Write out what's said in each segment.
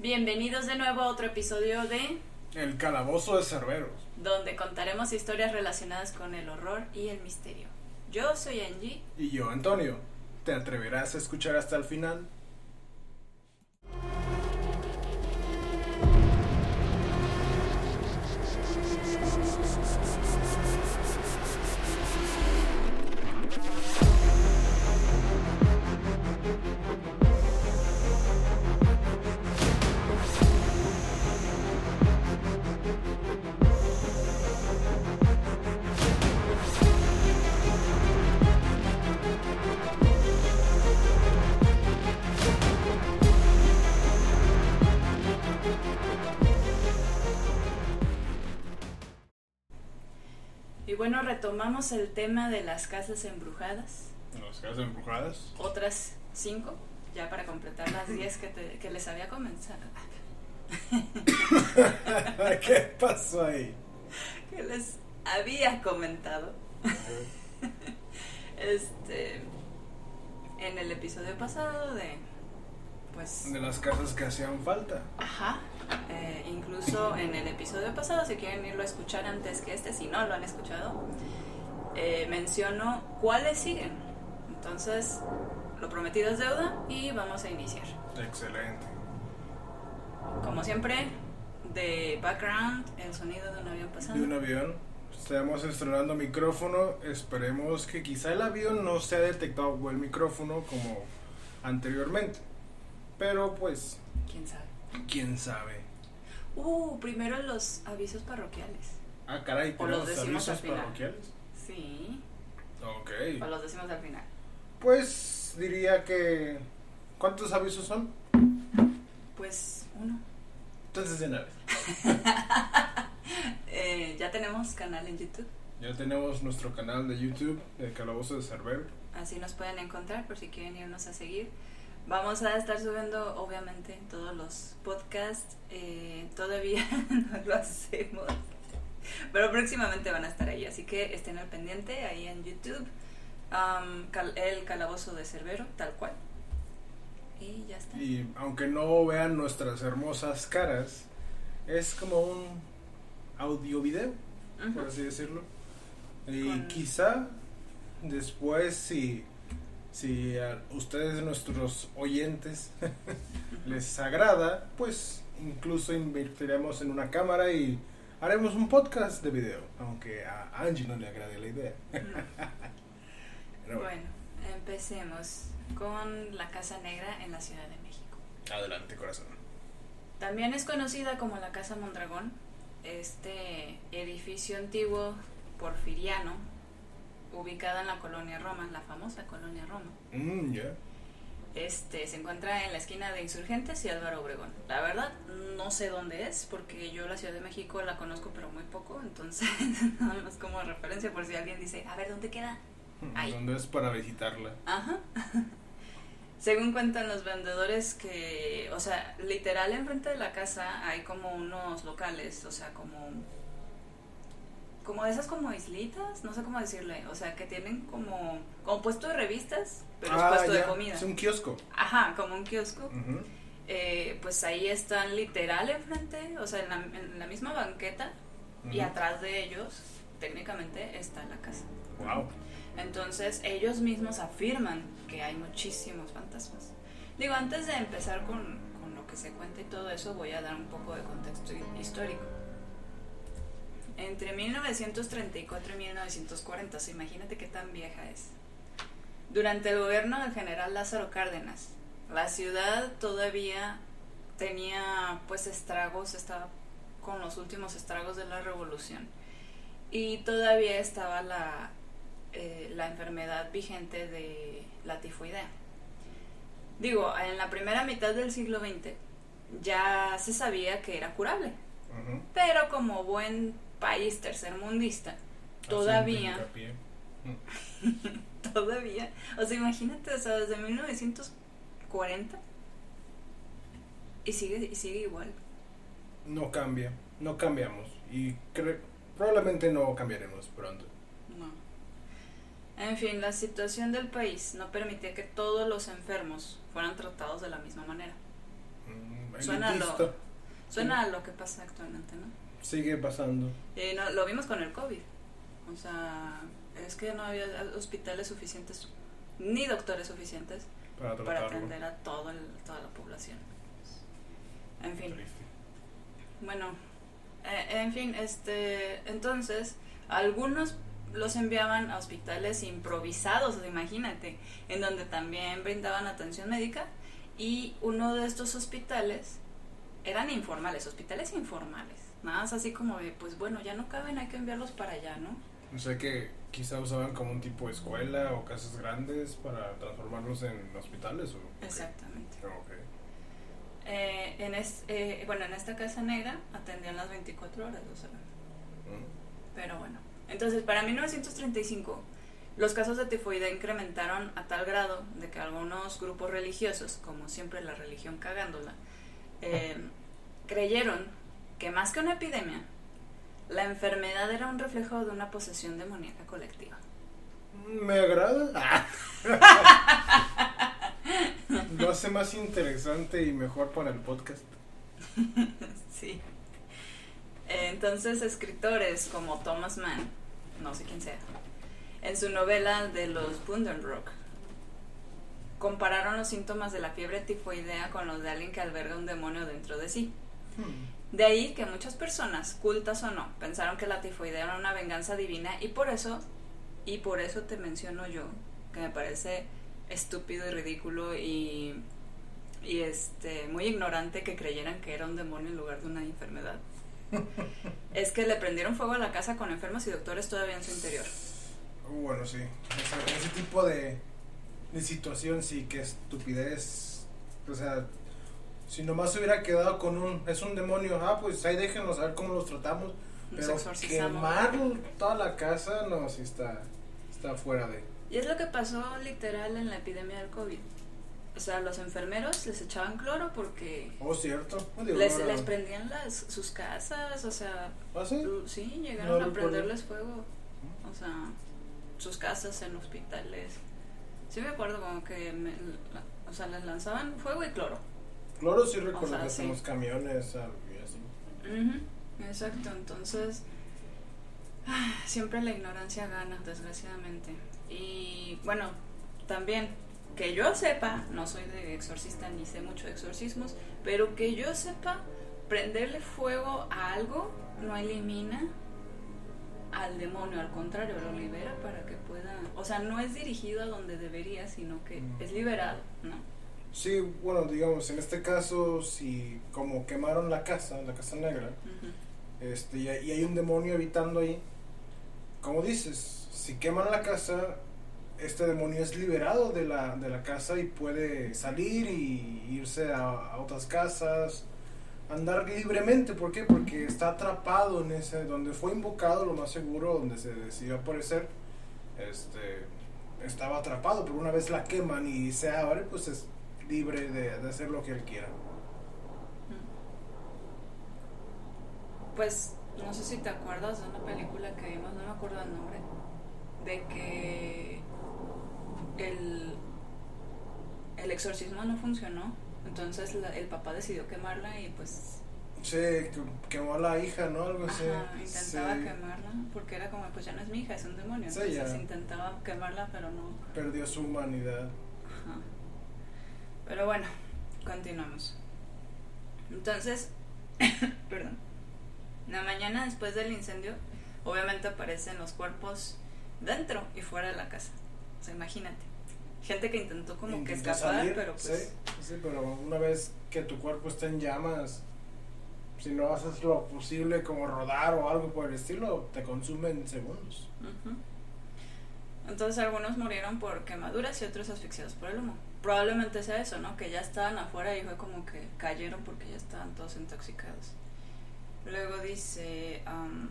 Bienvenidos de nuevo a otro episodio de El calabozo de Cerberos. donde contaremos historias relacionadas con el horror y el misterio. Yo soy Angie. Y yo, Antonio, ¿te atreverás a escuchar hasta el final? Bueno, retomamos el tema de las casas embrujadas. ¿Las casas embrujadas? Otras cinco, ya para completar las diez que, te- que les había comenzado. ¿Qué pasó ahí? Que les había comentado. Este. En el episodio pasado de. Pues. De las casas que hacían falta. Ajá. eh, incluso en el episodio pasado, si quieren irlo a escuchar antes que este, si no lo han escuchado, eh, menciono cuáles siguen. Entonces, lo prometido es deuda y vamos a iniciar. Excelente. Como siempre, de background, el sonido de un avión pasando. De un avión. Estamos estrenando micrófono. Esperemos que quizá el avión no se ha detectado el micrófono como anteriormente. Pero pues, ¿Quién sabe? quién sabe. Uh, primero los avisos parroquiales. Ah, caray, O los al avisos parroquiales. Sí, Ok. o los decimos al final. Pues diría que. ¿Cuántos avisos son? Pues uno. Entonces de una vez. Eh, ya tenemos canal en YouTube, Ya tenemos nuestro canal de YouTube, El Calabozo de Cerber. así nos pueden encontrar por si quieren irnos a seguir. Vamos a estar subiendo, obviamente, todos los podcasts. eh, todavía no lo hacemos, pero próximamente van a estar ahí, así que estén al pendiente ahí en YouTube. Cal- el calabozo de Cerbero, tal cual. Y ya está. Y aunque no vean nuestras hermosas caras, es como un audio video, por así decirlo. Y Con- quizá después, si, si a ustedes, nuestros oyentes, les agrada, pues incluso invertiremos en una cámara y haremos un bueno, de video, aunque a Angie no le agrade la idea. Bueno, Bueno, empecemos con la Casa Negra en la Ciudad de México. adelante corazón. También es conocida como la Casa Mondragón, este edificio antiguo porfiriano ubicada en la colonia Roma, la famosa colonia Roma. Mm, ya. Este se encuentra en la esquina de Insurgentes y Álvaro Obregón. La verdad no sé dónde es porque yo la Ciudad de México la conozco pero muy poco, entonces nada más como referencia por si alguien dice, a ver, ¿dónde queda? Ay. ¿Dónde es para visitarla? Ajá. Según cuentan los vendedores que, o sea, literal enfrente de la casa hay como unos locales, o sea, como como de esas como islitas, no sé cómo decirle, o sea, que tienen como como puesto de revistas, pero es puesto de Ah, ya, comida. Es un kiosco. Ajá, como un kiosco. Ujú. Eh, pues ahí están literal enfrente, o sea, en la, en la misma banqueta y Ujú. atrás de ellos técnicamente está la casa. Wow. Entonces ellos mismos afirman que hay muchísimos fantasmas. Digo, antes de empezar con, con lo que se cuenta y todo eso, voy a dar un poco de contexto hi- histórico. Entre 1934 y 1940, o sea, imagínate qué tan vieja es. Durante el gobierno del general Lázaro Cárdenas, la ciudad todavía tenía pues estragos, estaba con los últimos estragos de la revolución. Y todavía estaba la, eh, la enfermedad vigente de la tifoidea. Digo, en la primera mitad del siglo XX ya se sabía que era curable, pero como buen país tercermundista, todavía, todavía, o sea, imagínate, o sea, desde 1940 y sigue, y sigue igual. No cambia, no cambiamos. Y probablemente no cambiaremos pronto. No. En fin, la situación del país no permitía que todos los enfermos fueran tratados de la misma manera. Mm, Suena lo, suena a lo que pasa actualmente, ¿no? Sigue pasando. Y no, lo vimos con el COVID. O sea, es que no había hospitales suficientes, ni doctores suficientes Para atender a todo el- toda la población. En fin, Triste. bueno, eh, en fin, este, entonces, algunos los enviaban a hospitales improvisados, imagínate, en donde también brindaban atención médica y uno de estos hospitales eran informales, hospitales informales, nada más así como de, pues bueno, ya no caben, hay que enviarlos para allá, ¿no? O sea que quizá usaban como un tipo de escuela o casas grandes para transformarlos en hospitales. ¿o? Exactamente. Ok. Eh, en es- eh, bueno, en esta casa negra atendían las 24 horas, o sea, Mm. Pero bueno, entonces para 1935 los casos de tifoidea incrementaron a tal grado de que algunos grupos religiosos, como siempre la religión cagándola, eh, creyeron que más que una epidemia, la enfermedad era un reflejo de una posesión demoníaca colectiva. Me agrada. Lo hace más interesante y mejor para el podcast. Sí. Entonces, escritores como Thomas Mann, no sé quién sea, en su novela de los Bundenbrook, compararon los síntomas de la fiebre tifoidea con los de alguien que alberga un demonio dentro de sí. De ahí que muchas personas, cultas o no, pensaron que la tifoidea era una venganza divina y por eso, y por eso te menciono yo, que me parece estúpido y ridículo y, y este muy ignorante que creyeran que era un demonio en lugar de una enfermedad. es que le prendieron fuego a la casa con enfermos y doctores todavía en su interior. Uh, Bueno, sí. Ese, ese tipo de, de situación, sí, que estupidez. O sea, si nomás se hubiera quedado con un. Es un demonio, ah, pues ahí déjenos a ver cómo los tratamos. Nos Pero quemar toda la casa, no, sí está, está fuera de. Y es lo que pasó literal en la epidemia del COVID. O sea, los enfermeros les echaban cloro porque Oh, cierto. Digo, les, no, les prendían las, sus casas, o sea, ¿Ah, sí? sí, No llegaron a prenderles fuego. O sea, sus casas en hospitales. Sí me acuerdo como que, me- o sea, les lanzaban fuego y cloro. Cloro sí recuerdo sea, que sí. hacemos camiones algo y así. Exacto, entonces ah, siempre la ignorancia gana, desgraciadamente. Y bueno, también que yo sepa, no soy de exorcista ni sé mucho de exorcismos, pero que yo sepa, prenderle fuego a algo no elimina al demonio, al contrario, lo libera para que pueda, o sea, no es dirigido a donde debería, sino que Mm. es liberado, ¿no? Sí, bueno, digamos, en este caso, si como quemaron la casa, la casa negra, este, y, hay- y hay un demonio habitando ahí, como dices, si queman la casa, este demonio es liberado de la, de la casa y puede salir y irse a, a otras casas, andar libremente, ¿por qué? Porque está atrapado en ese, donde fue invocado, lo más seguro, donde se decidió aparecer, este, estaba atrapado, pero una vez la queman y se abre, pues es libre de, de hacer lo que él quiera. Pues no sé si te acuerdas de una película que vimos, no me acuerdo el nombre, de que el, el exorcismo no funcionó, entonces la- el papá decidió quemarla y pues Sí, que- quemó a la hija, ¿no? Algo así. intentaba Sí, quemarla porque era como pues ya no es mi hija, es un demonio, Sí, entonces ya. intentaba quemarla pero no. Perdió su humanidad. Ajá. Pero bueno, continuamos. Entonces, perdón. La mañana después del incendio, obviamente aparecen los cuerpos dentro y fuera de la casa. O sea, imagínate. Gente que intentó como que escapar, salir, pero pues... Sí, sí, pero una vez que tu cuerpo está en llamas, si no haces lo posible como rodar o algo por el estilo, te consume en segundos. Entonces algunos murieron por quemaduras y otros asfixiados por el humo. Probablemente sea eso, ¿no? Que ya estaban afuera y fue como que cayeron porque ya estaban todos intoxicados. Luego dice, am,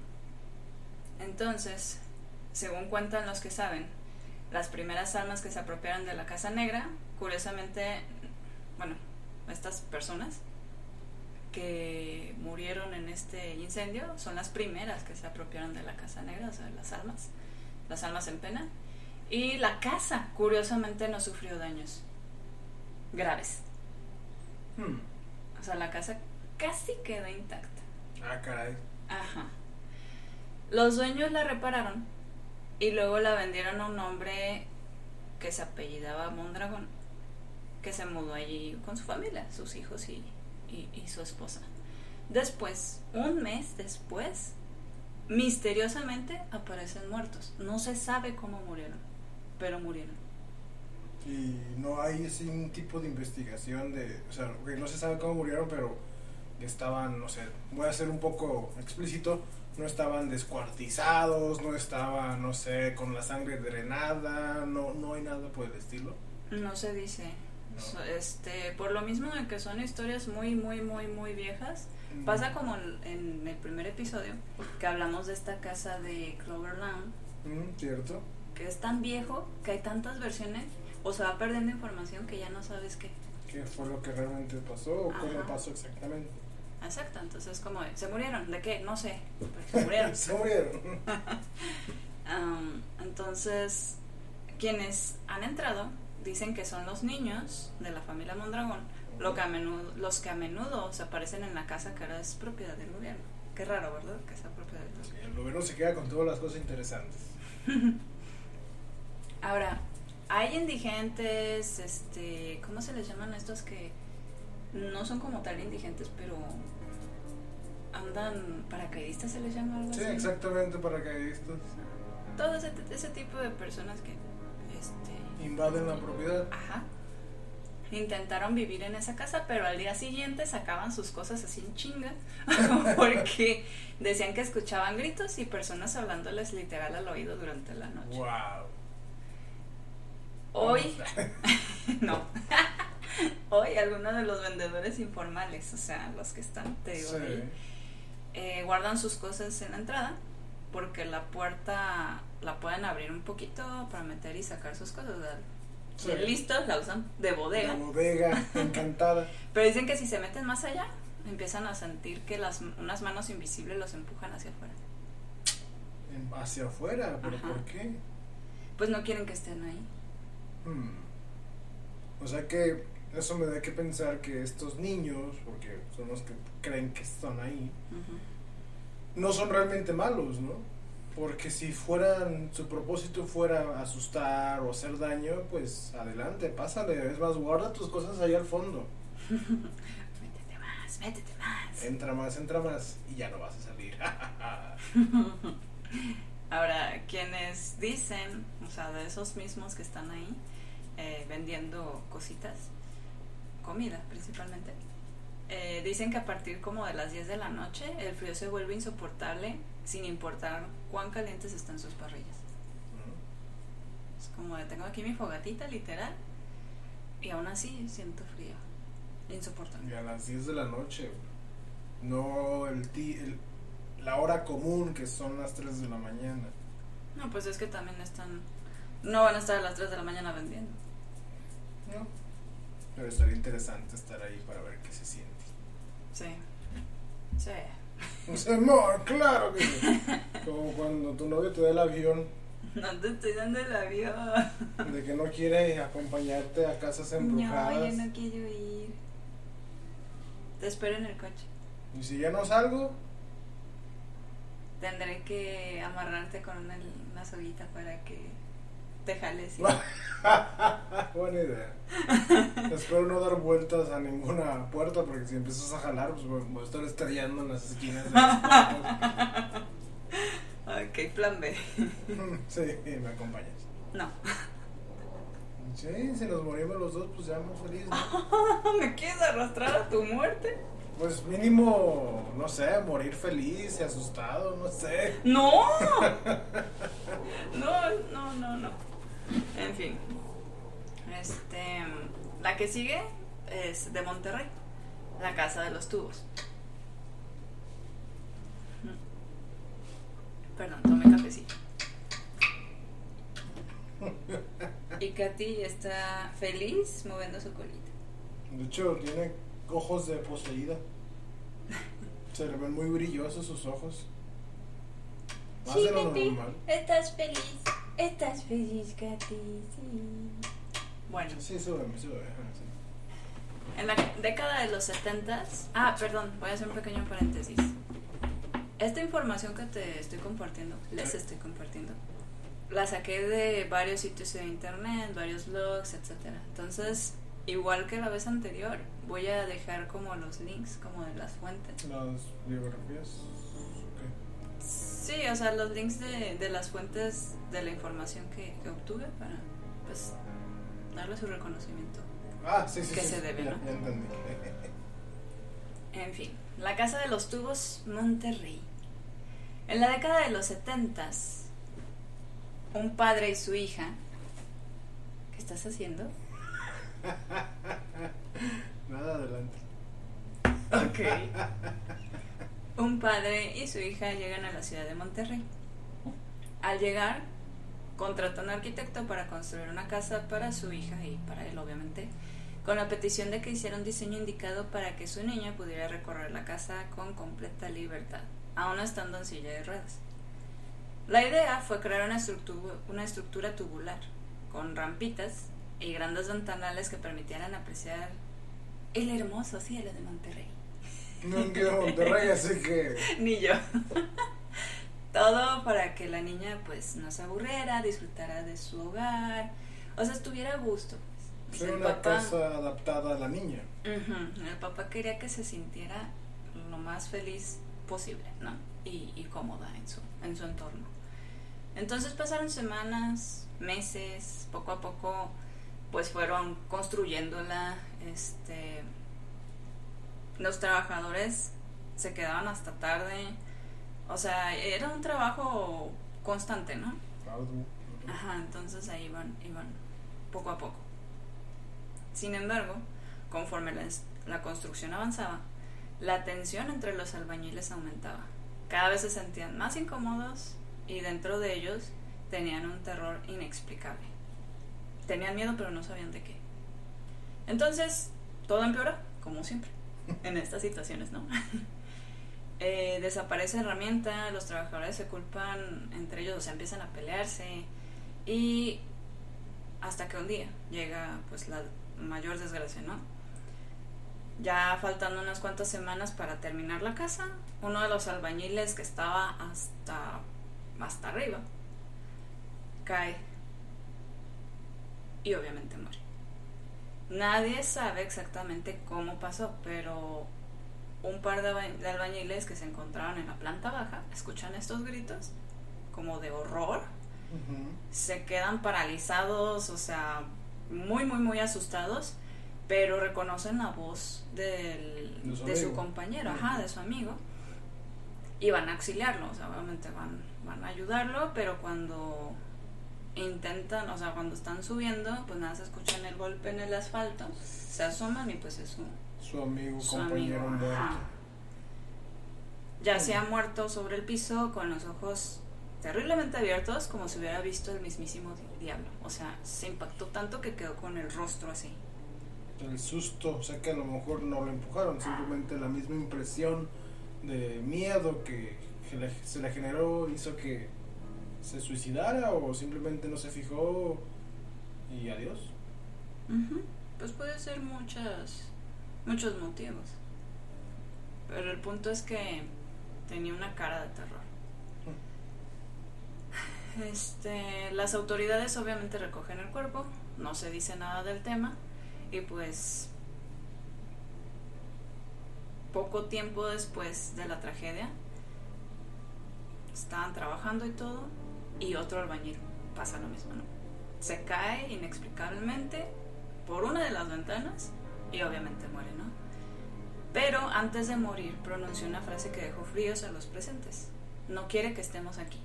entonces, según cuentan los que saben, las primeras almas que se apropiaron de la Casa Negra, curiosamente, bueno, estas personas que murieron en este incendio son las primeras que se apropiaron de la Casa Negra, o sea, las almas, las almas en pena. Y la casa, curiosamente, no sufrió daños graves. Hmm. sea, la casa casi quedó intacta. Ah, caray. Ajá. Los dueños la repararon y luego la vendieron a un hombre que se apellidaba Mondragón, que se mudó allí con su familia, sus hijos y, y- y su esposa. Después, un mes después, misteriosamente aparecen muertos. No se sabe cómo murieron, pero murieron. Y no hay así un tipo de investigación de, o sea, que no se sabe cómo murieron, pero estaban, no sé, voy a ser un poco explícito, no estaban descuartizados, no estaban, no sé, con la sangre drenada, no, no hay nada por el estilo. No se dice. No. Este, por lo mismo de que son historias muy, muy, muy, muy viejas, Pasa como en, en el primer episodio, que hablamos de esta casa de Cloverland, Mm, cierto. que es tan viejo, que hay tantas versiones, o se va perdiendo información que ya no sabes qué. ¿Qué fue lo que realmente pasó o cómo Ajá. pasó exactamente? Exacto, entonces como, ¿se murieron? ¿De qué? No sé, se murieron. se murieron. Am, entonces, quienes han entrado dicen que son los niños de la familia Mondragón, lo que a menudo, los que a menudo se aparecen en la casa que ahora es propiedad del gobierno. Qué raro, ¿verdad? Que sea propiedad del Sí, gobierno. el gobierno se queda con todas las cosas interesantes. Ahora, hay indigentes, este, ¿cómo se les llaman a estos que no son como tal indigentes, pero andan paracaidistas se les llama algo Sí, así? exactamente, paracaidistas. Todo ese, ese tipo de personas que, este, Invaden la propiedad. ajá, intentaron vivir en esa casa, pero al día siguiente sacaban sus cosas así en chinga, porque decían que escuchaban gritos y personas hablándoles literal al oído durante la noche. Wow. Hoy, no. Hoy algunos de los vendedores informales, o sea, los que están, te digo, Sí. ahí, eh, guardan sus cosas en la entrada porque la puerta la pueden abrir un poquito para meter y sacar sus cosas. Sí. Listos, la usan de bodega. La bodega encantada. Pero dicen que si se meten más allá, empiezan a sentir que las, unas manos invisibles los empujan hacia afuera. Hacia afuera, ¿pero Ajá. por qué? Pues no quieren que estén ahí. Hmm. O sea que eso me da que pensar que estos niños, porque son los que creen que están ahí, no son realmente malos, ¿no? Porque si fueran, su propósito fuera asustar o hacer daño, pues adelante, pásale. Es más, guarda tus cosas ahí al fondo. Métete más, métete más. Entra más, entra más y ya no vas a salir. Ahora, quienes dicen, o sea, de esos mismos que están ahí eh, vendiendo cositas, comida principalmente, eh, dicen que a partir como de las 10 de la noche el frío se vuelve insoportable sin importar cuán calientes están sus parrillas. Es como tengo aquí mi fogatita literal y aún así siento frío. Insoportable. Y a las 10 de la noche, no el, ti- el- la hora común que son las 3 de la mañana. No, pues es que también están... No van a estar a las 3 de la mañana vendiendo. ¿No? Pero estaría interesante estar ahí para ver qué se siente. Sí. Sí. O sea, no, claro que sí. Como cuando tu novio te da el avión No te estoy dando el avión. de que no quiere acompañarte a casas No, embrujadas. yo no quiero ir. Te espero en el coche. Y si ya no salgo, Tendré que amarrarte con una, una soguita para que te jales. y- buena idea. Espero no dar vueltas a ninguna puerta porque si empiezas a jalar, pues voy a estar estrellando en las esquinas de las puertas. ok, plan B. Sí, me acompañas. No. Sí, si nos morimos los dos, pues ya muy feliz, ¿no? ¿Me quieres arrastrar a tu muerte? Pues mínimo, no sé, morir feliz y asustado, no sé. ¡No! No, no, no, no. En fin. Este. La que sigue es de Monterrey. La casa de los tubos. Perdón, tomé cafecito. Y Katy está feliz moviendo su colita. De hecho, tiene ojos de poseída. Se le ven muy brillosos sus ojos. Más de lo normal. estás feliz. Estás feliz, Katy, sí. Bueno, Sí, sube, sube. En la década de los 70 Ah, perdón, voy a hacer un pequeño paréntesis. Esta información que te estoy compartiendo, les estoy compartiendo, la saqué de varios sitios de internet, varios blogs, etcétera. Entonces, igual que la vez anterior, voy a dejar como los links como de las fuentes. Las biografías. Sí, o sea, los links de, de las fuentes de la información que, que obtuve para, pues, darle su reconocimiento. Ah, sí, sí. Que sí, se debe, ya, ¿no? ya entendí. En fin, la Casa de los Tubos, Monterrey. En la década de los setentas, un padre y su hija. ¿Qué estás haciendo? Nada, adelante. Ok. Un padre y su hija llegan a la ciudad de Monterrey. Al llegar, contratan a un arquitecto para construir una casa para su hija y para él, obviamente, con la petición de que hiciera un diseño indicado para que su niña pudiera recorrer la casa con completa libertad, aún estando en silla de ruedas. La idea fue crear una estructura, una estructura tubular, con rampitas y grandes ventanales que permitieran apreciar el hermoso cielo de Monterrey. No Monterrey, así que. Ni yo. Todo para que la niña pues no se aburriera, disfrutara de su hogar, o sea, estuviera a gusto. pues. Una papá- casa adaptada a la niña. El papá quería que se sintiera lo más feliz posible, ¿no? Y, y cómoda en su, en su entorno. Entonces pasaron semanas, meses, poco a poco pues fueron construyéndola, este los trabajadores se quedaban hasta tarde, o sea, era un trabajo constante, ¿no? Ajá, entonces ahí iban, iban poco a poco. Sin embargo, conforme la, la construcción avanzaba, la tensión entre los albañiles aumentaba. Cada vez se sentían más incómodos y dentro de ellos tenían un terror inexplicable. Tenían miedo pero no sabían de qué. Entonces, todo empeoró, como siempre, en estas situaciones, ¿no? Eh, desaparece herramienta, los trabajadores se culpan entre ellos, o sea, empiezan a pelearse y hasta que un día llega pues la mayor desgracia, ¿no? Ya faltando unas cuantas semanas para terminar la casa, uno de los albañiles que estaba hasta hasta arriba cae y obviamente muere. Nadie sabe exactamente cómo pasó, pero un par de, alba- de albañiles que se encontraban en la planta baja escuchan estos gritos como de horror. Se quedan paralizados, o sea, muy, muy, muy asustados, pero reconocen la voz del, De su de su compañero, ajá, de su amigo, y van a auxiliarlo, o sea, obviamente van, van a ayudarlo, pero cuando intentan, o sea, cuando están subiendo, pues nada, se escuchan el golpe en el asfalto, se asoman y pues es su, Su amigo, su compañero amigo, muerto. Ya se ha muerto sobre el piso con los ojos terriblemente abiertos como si hubiera visto el mismísimo di- diablo. O sea, se impactó tanto que quedó con el rostro así. El susto, o sea que a lo mejor no lo empujaron, simplemente la misma impresión de miedo que, se le generó hizo que se suicidara o simplemente no se fijó y adiós. Pues puede ser muchas, muchos motivos. Pero el punto es que tenía una cara de terror. Este, las autoridades obviamente recogen el cuerpo, no se dice nada del tema y pues poco tiempo después de la tragedia estaban trabajando y todo y otro albañil pasa lo mismo, ¿no? Se cae inexplicablemente por una de las ventanas y obviamente muere, ¿no? Pero antes de morir pronunció una frase que dejó fríos a los presentes. No quiere que estemos aquí.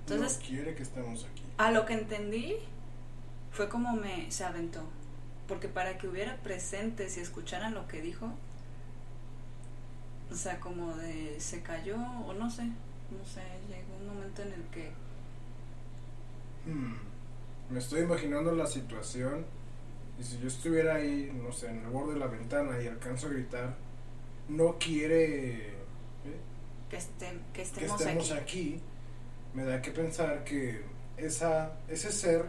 Entonces, no quiere que estemos aquí. a lo que entendí fue como me se aventó. Porque para que hubiera presentes y escucharan lo que dijo, o sea, como de se cayó o no sé, no sé, llegó un momento en el que Hmm. Me estoy imaginando la situación y si yo estuviera ahí, no sé, en el borde de la ventana y alcanzo a gritar, no quiere ¿eh? que, esté- que que estemos, aquí. aquí. me da que pensar que esa, ese ser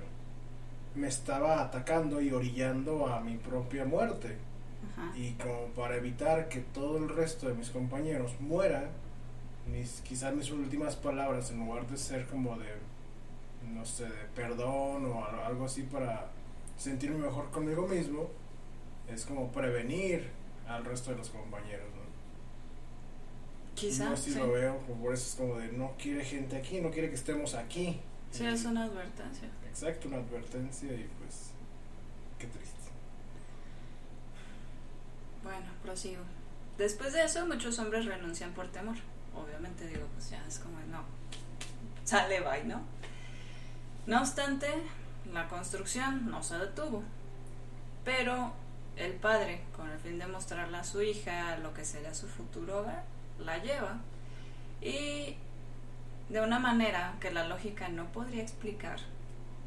me estaba atacando y orillando a mi propia muerte. Ajá. Y como para evitar que todo el resto de mis compañeros mueran, mis, quizás mis últimas palabras, en lugar de ser como de, no sé, de perdón o al- algo así para sentirme mejor conmigo mismo, es como prevenir al resto de los compañeros. ¿no? Quizás. Así sí. lo veo, por eso es como de no quiere gente aquí, no quiere que estemos aquí. Sí, Y- es una advertencia. Exacto, una advertencia y pues qué triste. Bueno, prosigo. Después de eso, muchos hombres renuncian por temor. Obviamente, digo, pues ya es como, no, sale, bye, ¿no? No obstante, la construcción no se detuvo. Pero el padre, con el fin de mostrarle a su hija lo que sería su futuro hogar, la lleva. Y de una manera que la lógica no podría explicar,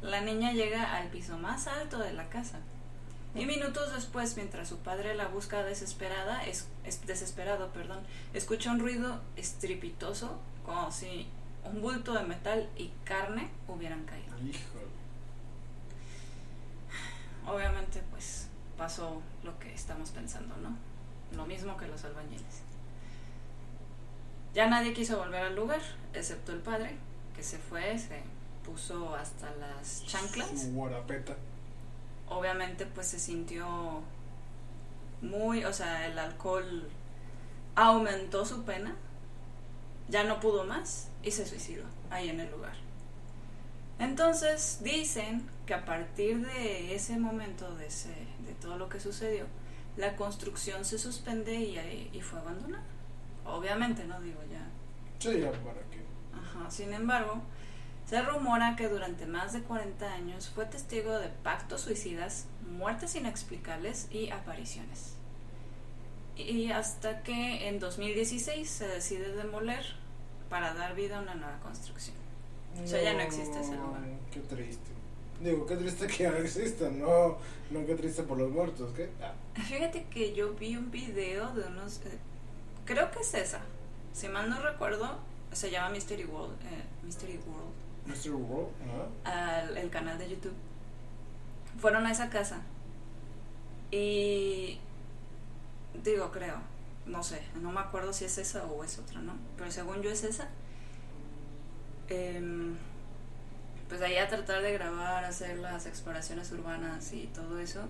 la niña llega al piso más alto de la casa. Y minutos después, mientras su padre la busca desesperada, es, es- desesperado, perdón, escucha un ruido estrepitoso, como si un bulto de metal y carne hubieran caído. Híjole. Obviamente, pues pasó lo que estamos pensando, ¿no? Lo mismo que los albañiles. Ya nadie quiso volver al lugar, excepto el padre, que se fue, se puso hasta las chanclas. Su guarapeta. Obviamente pues se sintió muy, o sea, el alcohol aumentó su pena, ya no pudo más y se suicidó ahí en el lugar. Entonces dicen que a partir de ese momento, de, ese, de todo lo que sucedió, la construcción se suspende y, ahí- y fue abandonada. Obviamente, no digo ya. Sí, ya para qué. Ajá. Sin embargo, se rumora que durante más de 40 años fue testigo de pactos suicidas, muertes inexplicables y apariciones. Y hasta que en 2016 se decide demoler para dar vida a una nueva construcción. O sea, ya no existe ese lugar. Qué triste. Digo, qué triste que ya no exista, no, no qué triste por los muertos, ¿qué? Ah, Fíjate que yo vi un video de unos... eh, creo que es esa. Si mal no recuerdo, se llama Mystery World. eh, Mystery World. Mr. World, ¿ah? al el canal de YouTube. Fueron a esa casa. Y digo, creo, no sé, no me acuerdo si es esa o es otra, ¿no? Pero según yo es esa. Em, pues ahí a tratar de grabar, hacer las exploraciones urbanas y todo eso.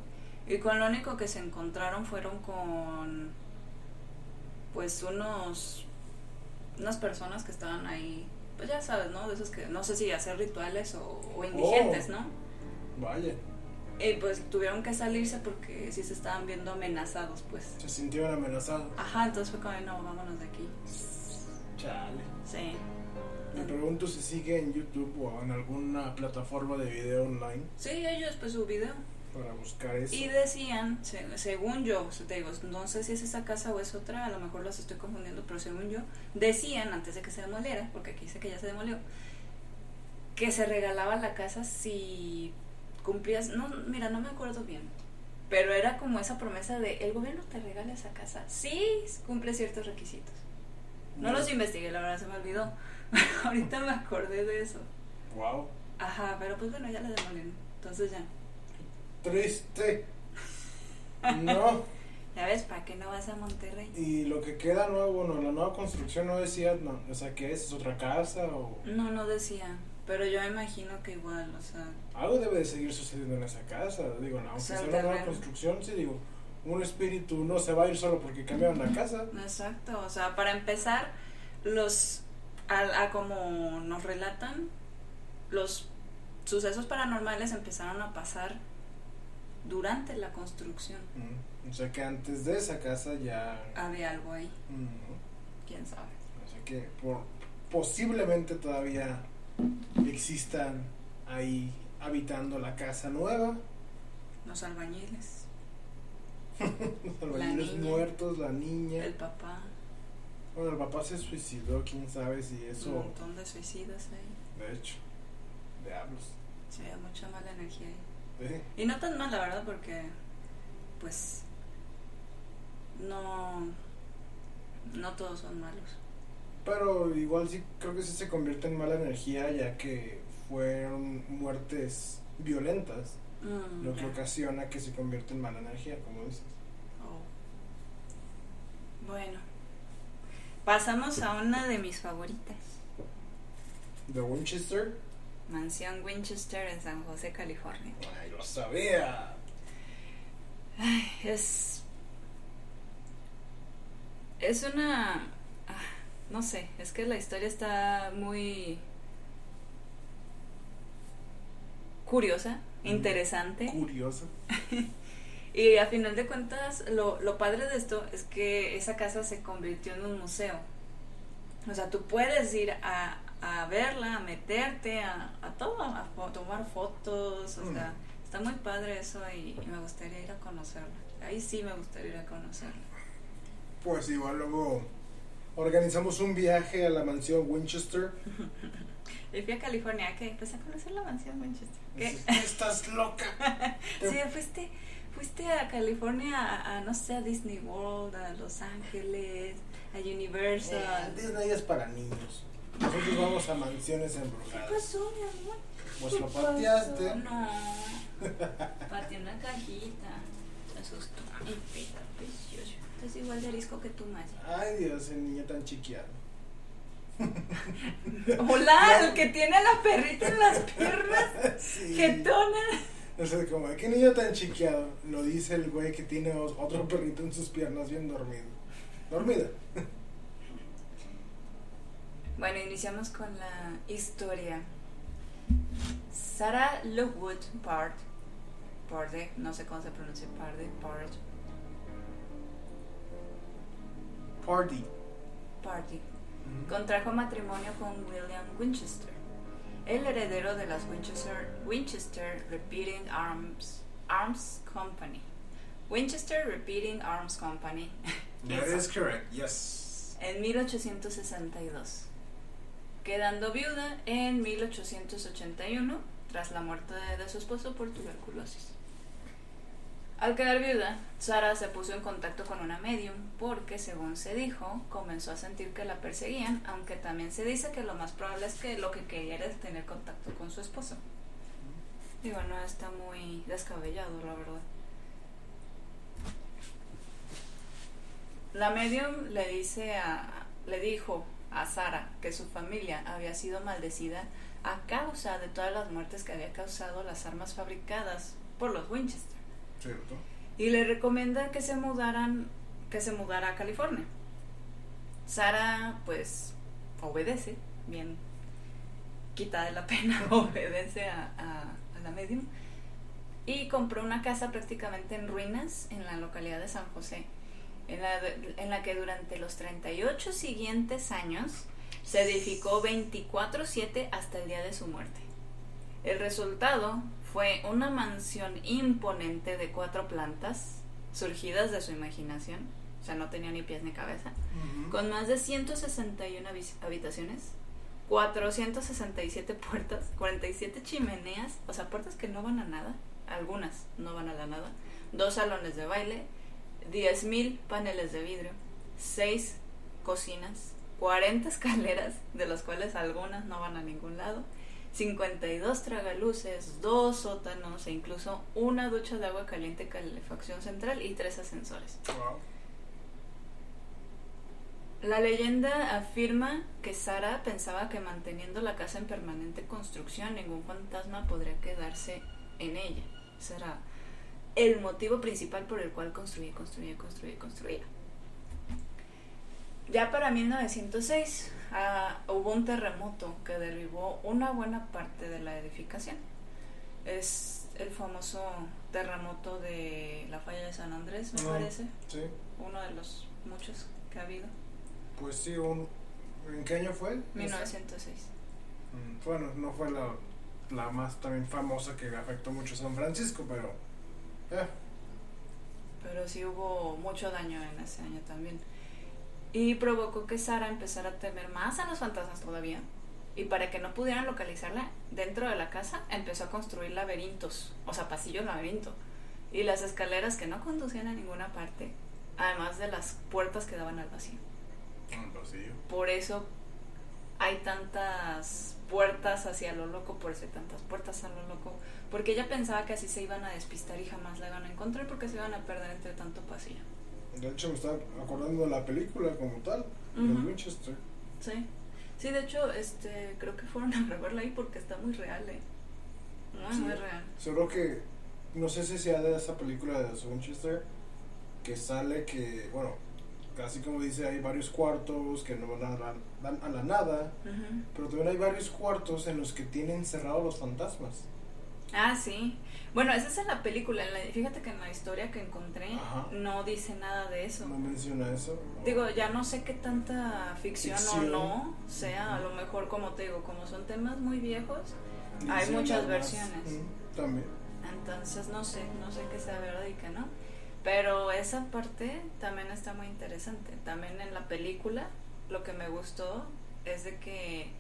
Y con lo único que se encontraron fueron con pues unos unas personas que estaban ahí, pues ya sabes, ¿no? De esos que no sé si hacer rituales o, o indigentes, Oh. ¿no? Vaya, Y pues tuvieron que salirse porque sí se estaban viendo amenazados, pues. se sintieron amenazados. Ajá, entonces fue como, no, vámonos de aquí. Chale. Sí. Me pregunto si sigue en YouTube o en alguna plataforma de video online Sí, ellos pues su video. Para buscar eso. Y decían, se- según yo, te digo, no sé si es esa casa o es otra, a lo mejor las estoy confundiendo, pero según yo, decían antes de que se demoliera, porque aquí dice que ya se demolió, que se regalaba la casa si cumplías, no, mira, no me acuerdo bien, pero era como esa promesa de el gobierno te regala esa casa si cumple ciertos requisitos. No los investigué, la verdad se me olvidó. Ahorita me acordé de eso. Wow. Ajá, pero pues bueno, ya la demolieron. Entonces ya. Triste. No. Ya ves, ¿para qué no vas a Monterrey? Y lo que queda nuevo, bueno, la nueva construcción no decía, no, o sea, ¿qué es? ¿Es otra casa o...? No, no decía. Pero yo me imagino que igual, o sea. Algo debe de seguir sucediendo en esa casa. Digo, no, aunque sea, una nueva construcción, sí, digo, un espíritu no se va a ir solo porque cambiaron la casa. Exacto. O sea, para empezar, los. A, a como nos relatan, los sucesos paranormales empezaron a pasar durante la construcción. Mm, O sea que antes de esa casa ya... Había algo ahí, mm, quién sabe. O sea que por, posiblemente todavía existan ahí habitando la casa nueva. Los albañiles, Los albañiles niña. muertos, la niña. el papá, Bueno, el papá se suicidó, quién sabe si un eso... montón de suicidas ahí. De hecho, diablos. Sí, mucha mala energía ahí. Y no tan mal, la verdad, porque, pues, no, no todos son malos. Pero igual sí, creo que sí se convierte en mala energía ya que fueron muertes violentas. Mm, lo que ocasiona que se convierta en mala energía, como dices. Oh. Bueno, pasamos a una de mis favoritas. De Winchester, Mansión Winchester en San José, California. ay, lo sabía. Ay, es. Es una. ah, no sé, es que la historia está muy. curiosa, Mm. interesante. Curioso. Y a final de cuentas, lo, lo padre de esto es que esa casa se convirtió en un museo. O sea, tú puedes ir a, a verla, a meterte, a, a todo, a fo- tomar fotos. O Mm. sea, está muy padre eso y, y me gustaría ir a conocerla. Ahí sí me gustaría ir a conocerla. Pues igual luego organizamos un viaje a la mansión Winchester. Y fui a California, ¿qué? Pues a conocer la mansión Manchester. ¿Qué? Estás loca. Sí, fuiste, fuiste a California, a, a, no sé, a Disney World, a Los Ángeles, a Universal. Eh, Disney es para niños. Nosotros vamos a mansiones ¿Qué embrujadas. pasó, mi amor? Pues ¿Qué lo pasó? pateaste. No. Pateé una cajita. Se asustó. Precioso. Estás igual de arisco que tu madre. Ay, Dios, el niño tan chiquiado. Hola, el que tiene a la perrita en las piernas. Sí. Jetona. O sea, como, ¿qué niño tan chiquiado? Lo dice el güey que tiene otro perrito en sus piernas bien dormido. Dormida. Bueno, iniciamos con la historia. Sarah Lockwood Pard, Parde, no sé cómo se pronuncia Parde, Pard, Party. Party, contrajo matrimonio con William Winchester, el heredero de las Winchester, Winchester Repeating Arms, Arms Company. Winchester Repeating Arms Company That is correct, yes. en 1862, quedando viuda en 1881 tras la muerte de, su esposo por tuberculosis. Al quedar viuda, Sara se puso en contacto con una medium porque, según se dijo, comenzó a sentir que la perseguían, aunque también se dice que lo más probable es que lo que quería era tener contacto con su esposo. Digo, no está muy descabellado, la verdad. La medium le dice a, le dijo a Sara que su familia había sido maldecida a causa de todas las muertes que había causado las armas fabricadas por los Winchester ¿Cierto? y le recomienda que se mudaran que se mudara a California. Sara pues obedece, bien quita de la pena, obedece a, a- a la medium y compró una casa prácticamente en ruinas en la localidad de San José, en la, en la que durante los 38 siguientes años se edificó 24/7 hasta el día de su muerte. El resultado fue una mansión imponente de cuatro plantas, surgidas de su imaginación, o sea, no tenía ni pies ni cabeza, con más de 161 habi- habitaciones, 467 puertas, 47 chimeneas, o sea, puertas que no van a nada, algunas no van a la nada, dos salones de baile, 10.000 paneles de vidrio, 6 cocinas, 40 escaleras, de las cuales algunas no van a ningún lado, 52 tragaluces, dos sótanos e incluso una ducha de agua caliente calefacción central y tres ascensores. Wow. La leyenda afirma que Sara pensaba que manteniendo la casa en permanente construcción ningún fantasma podría quedarse en ella. Ese era el motivo principal por el cual construía, construía, construía, construía. Ya para 1906 ah, hubo un terremoto que derribó una buena parte de la edificación. Es el famoso terremoto de la falla de San Andrés, me parece. Sí, Uno de los muchos que ha habido. pues sí, un... ¿en qué año fue? 1906. Mm, Bueno, no fue la, la más también famosa que afectó mucho a San Francisco, pero... eh, Pero sí hubo mucho daño en ese año también. Y provocó que Sara empezara a temer más a los fantasmas todavía. Y para que no pudieran localizarla dentro de la casa, empezó a construir laberintos, o sea, pasillos laberinto. Y las escaleras que no conducían a ninguna parte, además de las puertas que daban al vacío. Por eso hay tantas puertas hacia lo loco, por eso hay tantas puertas a lo loco, porque ella pensaba que así se iban a despistar y jamás la iban a encontrar porque se iban a perder entre tanto pasillo. De hecho, me estaba acordando de la película como tal, de Ujú. Winchester. Sí. Sí, de hecho, este, creo que fueron a grabarla ahí porque está muy real, eh. Muy, Sí. muy real. Solo que, no sé si sea de esa película de Winchester, que sale que, bueno, casi como dice, hay varios cuartos que no van a la, dan a la nada, Ujú. pero también hay varios cuartos en los que tienen cerrados los fantasmas. Ah, sí. Bueno, esa es en la película. en la- fíjate que en la historia que encontré Ajá. no dice nada de eso. No menciona eso. Digo, ya no sé qué tanta ficción, Ficción. o no sea, a lo mejor como te digo, como son temas muy viejos, hay muchas más. versiones. Mm, También. entonces no sé, no sé qué sea verdad y qué no. Pero esa parte también está muy interesante. También en la película lo que me gustó es de que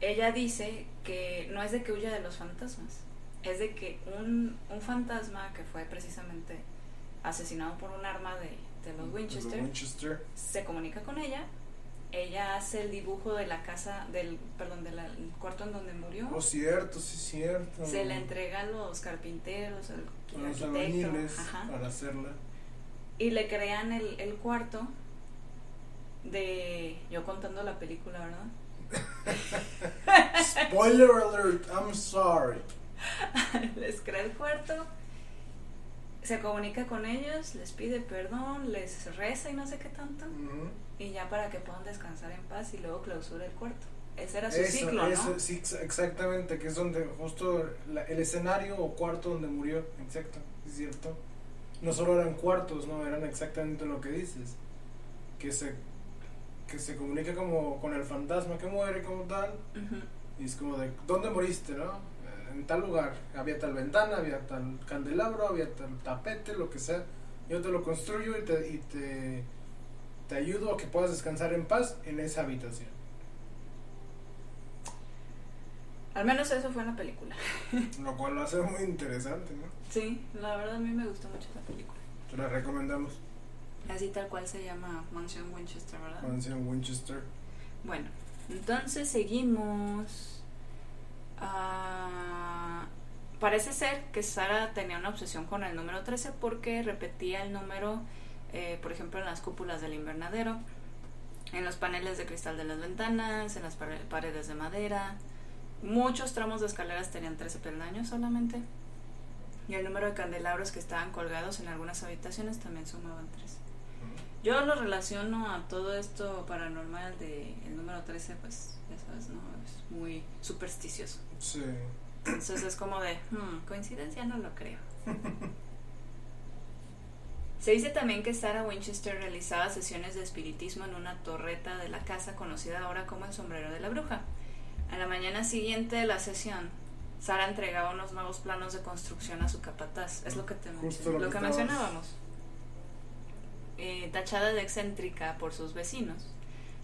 ella dice que no es de que huya de los fantasmas, es de que un, un fantasma que fue precisamente asesinado por un arma de, de los Winchester Winchester. se comunica con ella. Ella hace el dibujo de la casa, del, perdón, del cuarto en donde murió. Oh, cierto, sí, cierto. Se le entrega a los carpinteros, al a los albañiles para hacerla. y le crean el, el cuarto de yo contando la película, ¿verdad? Spoiler alert, I'm sorry. les crea el cuarto, se comunica con ellos, les pide perdón, les reza y no sé qué tanto, y ya para que puedan descansar en paz y luego clausura el cuarto. Ese era su Eso, ciclo, eso, ¿no? sí, ex- exactamente, que es donde justo la- el escenario o cuarto donde murió, exacto, es cierto. No solo eran cuartos, no, eran exactamente lo que dices. Que se que se comunica como con el fantasma que muere como tal y es como de ¿dónde moriste, no? "Eh, En tal lugar, había tal ventana, había tal candelabro, había tal tapete, lo que sea. Yo te lo construyo y te y te te ayudo a que puedas descansar en paz en esa habitación. Al menos eso fue en la película. Lo cual lo hace muy interesante, ¿no? Sí, la verdad a mí me gustó mucho la película. Te la recomendamos. Así tal cual se llama Mansión Winchester, ¿verdad? Mansión Winchester. Bueno, entonces seguimos. Ah, parece ser que Sara tenía una obsesión con el número 13 porque repetía el número, eh, por ejemplo, en las cúpulas del invernadero, en los paneles de cristal de las ventanas, en las pare- paredes de madera. Muchos tramos de escaleras tenían 13 peldaños solamente. Y el número de candelabros que estaban colgados en algunas habitaciones también sumaban 13. Yo lo relaciono a todo esto paranormal de el número 13, pues ya sabes, ¿no? Es muy supersticioso. Sí. Entonces es como de, hmm, coincidencia no lo creo. Se dice también que Sarah Winchester realizaba sesiones de espiritismo en una torreta de la casa conocida ahora como el sombrero de la bruja. A la mañana siguiente de la sesión, Sara entregaba unos nuevos planos de construcción a su capataz. Es lo que te mencioné- lo lo que mencionábamos. Eh, tachada de excéntrica por sus vecinos.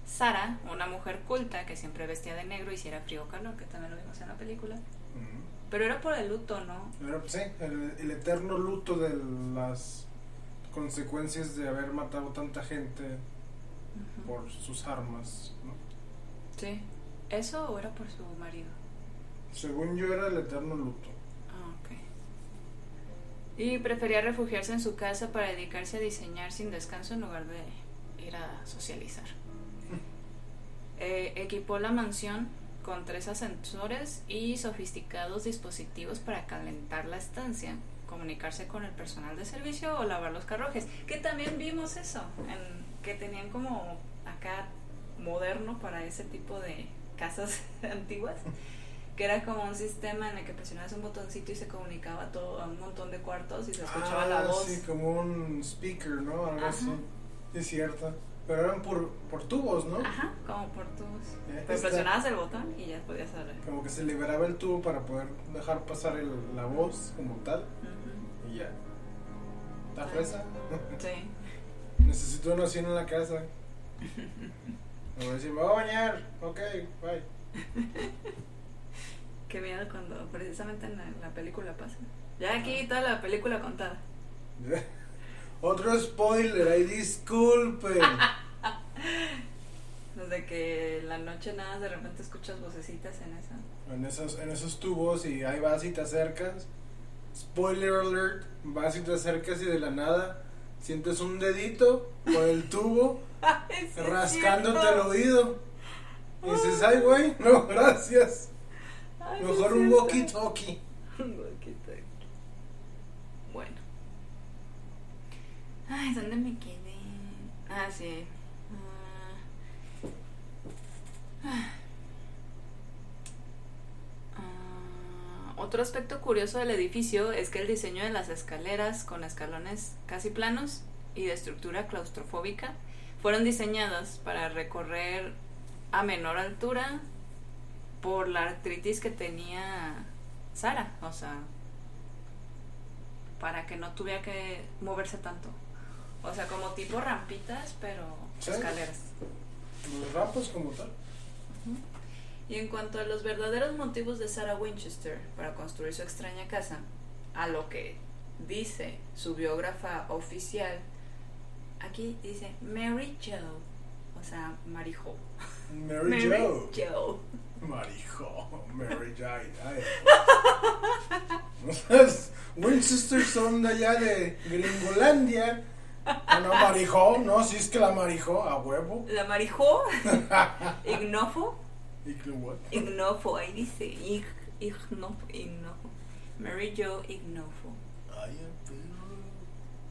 Sara, una mujer culta que siempre vestía de negro y si era frío o calor, que también lo vimos en la película. Pero era por el luto, ¿no? Pero, sí, el, el eterno luto de las consecuencias de haber matado tanta gente por sus armas. ¿no? Sí. ¿Eso o era por su marido? Según yo era el eterno luto. Y prefería refugiarse en su casa para dedicarse a diseñar sin descanso en lugar de ir a socializar. Eh, equipó la mansión con tres ascensores y sofisticados dispositivos para calentar la estancia, comunicarse con el personal de servicio o lavar los carruajes. Que también vimos eso, en, que tenían como acá moderno para ese tipo de casas antiguas que era como un sistema en el que presionabas un botoncito y se comunicaba todo a un montón de cuartos y se escuchaba la Ah, voz. Sí, como un speaker, ¿no? Algo Ajá. así. Sí, Es cierto. Pero eran por, por tubos, ¿no? Ajá, como por tubos. Eh, Pero presionabas el botón y ya podías hablar. Como que se liberaba el tubo para poder dejar pasar el- la voz como tal. Y ya. ¿Está fresa? Sí. Necesito uno así en la casa. Me voy a decir, me voy a bañar. Ok, bye. Qué miedo cuando precisamente en la, la película pasa. Ya aquí toda la película contada. Otro spoiler, ahí disculpen. Nos de que en la noche nada de repente escuchas vocecitas en esa. En esos, en esos tubos y ahí vas y te acercas. Spoiler alert, vas y te acercas y de la nada sientes un dedito por el tubo rascándote el oído. Y dices, ay güey, no, gracias. Ay, Mejor un walkie-talkie. Un walkie-talkie. Bueno. Ay, ¿dónde me quedé? Ah, sí. Ah. Ah, otro aspecto curioso del edificio es que el diseño de las escaleras con escalones casi planos y de estructura claustrofóbica fueron diseñadas para recorrer a menor altura por la artritis que tenía Sara, o sea, para que no tuviera que moverse tanto. O sea, como tipo rampitas, pero Sí. escaleras. Los rapos como tal. Y en cuanto a los verdaderos motivos de Sarah Winchester para construir su extraña casa, a lo que dice su biógrafa oficial, aquí dice Mary Jo, o sea, Marijo. Mary, Jo. Jo. Marijo, Mary. Los Winchester son de allá de Gringolandia. Ah, No, Marijo, no, si es que la Marijo, a huevo. La Marijo, Ignofo. Ignofo, ahí dice, Ig, Ignofo, Ignofo. Mary Jo Ignofo. Ay.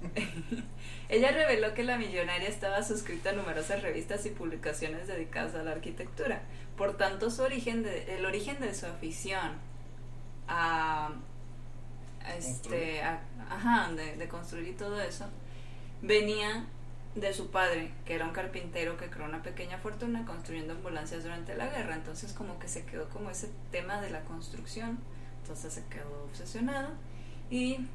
Ella reveló que la millonaria estaba suscrita a numerosas revistas y publicaciones dedicadas a la arquitectura. Por tanto, su origen de, el origen de su afición a, a este, a- ajá, de, de construir y todo eso venía de su padre, que era un carpintero que creó una pequeña fortuna construyendo ambulancias durante la guerra. Entonces, como que se quedó como ese tema de la construcción. Entonces se quedó obsesionado y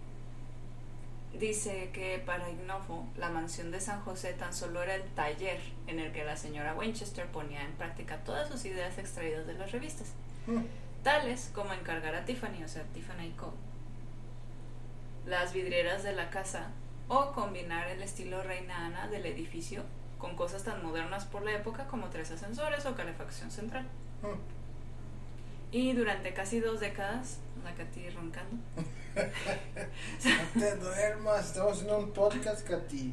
dice que para Ignofo la mansión de San José tan solo era el taller en el que la señora Winchester ponía en práctica todas sus ideas extraídas de las revistas, Hmm. tales como encargar a Tiffany, o sea, Tiffany Co. las vidrieras de la casa o combinar el estilo Reina Ana del edificio con cosas tan modernas por la época como tres ascensores o calefacción central. Hmm. Y durante casi dos décadas, la Katy roncando, No te duermas, estamos haciendo un podcast, Katy.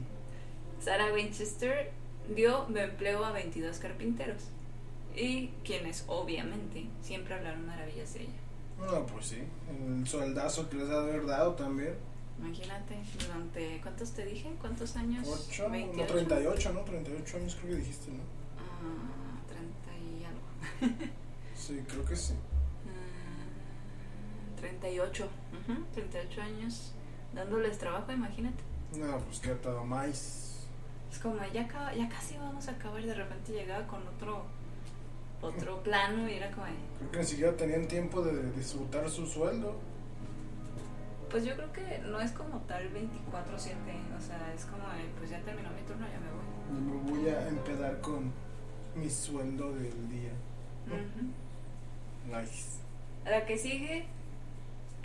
Sarah Winchester dio empleo a 22 carpinteros y quienes obviamente siempre hablaron maravillas de ella. No, pues sí, el soldazo que les ha de haber dado también. Imagínate, durante, ¿cuántos te dije? ¿Cuántos años? 8, no, 28. 38, ¿no? 38 años creo que dijiste, ¿no? Ah, 30 y algo. Sí, creo que sí. Ah, 38, ujú, 38 años dándoles trabajo, imagínate. No, pues que todo más. Es como ya, acaba- ya casi vamos a acabar y de repente llegaba con otro otro plano y era como, Creo que ni siquiera tenían tiempo de disfrutar su sueldo. pues yo creo que no es como tal 24/7, o sea, es como, de, pues ya terminó mi turno, ya me voy. Y me voy a empedar con mi sueldo del día. Ujú. Nice. La que sigue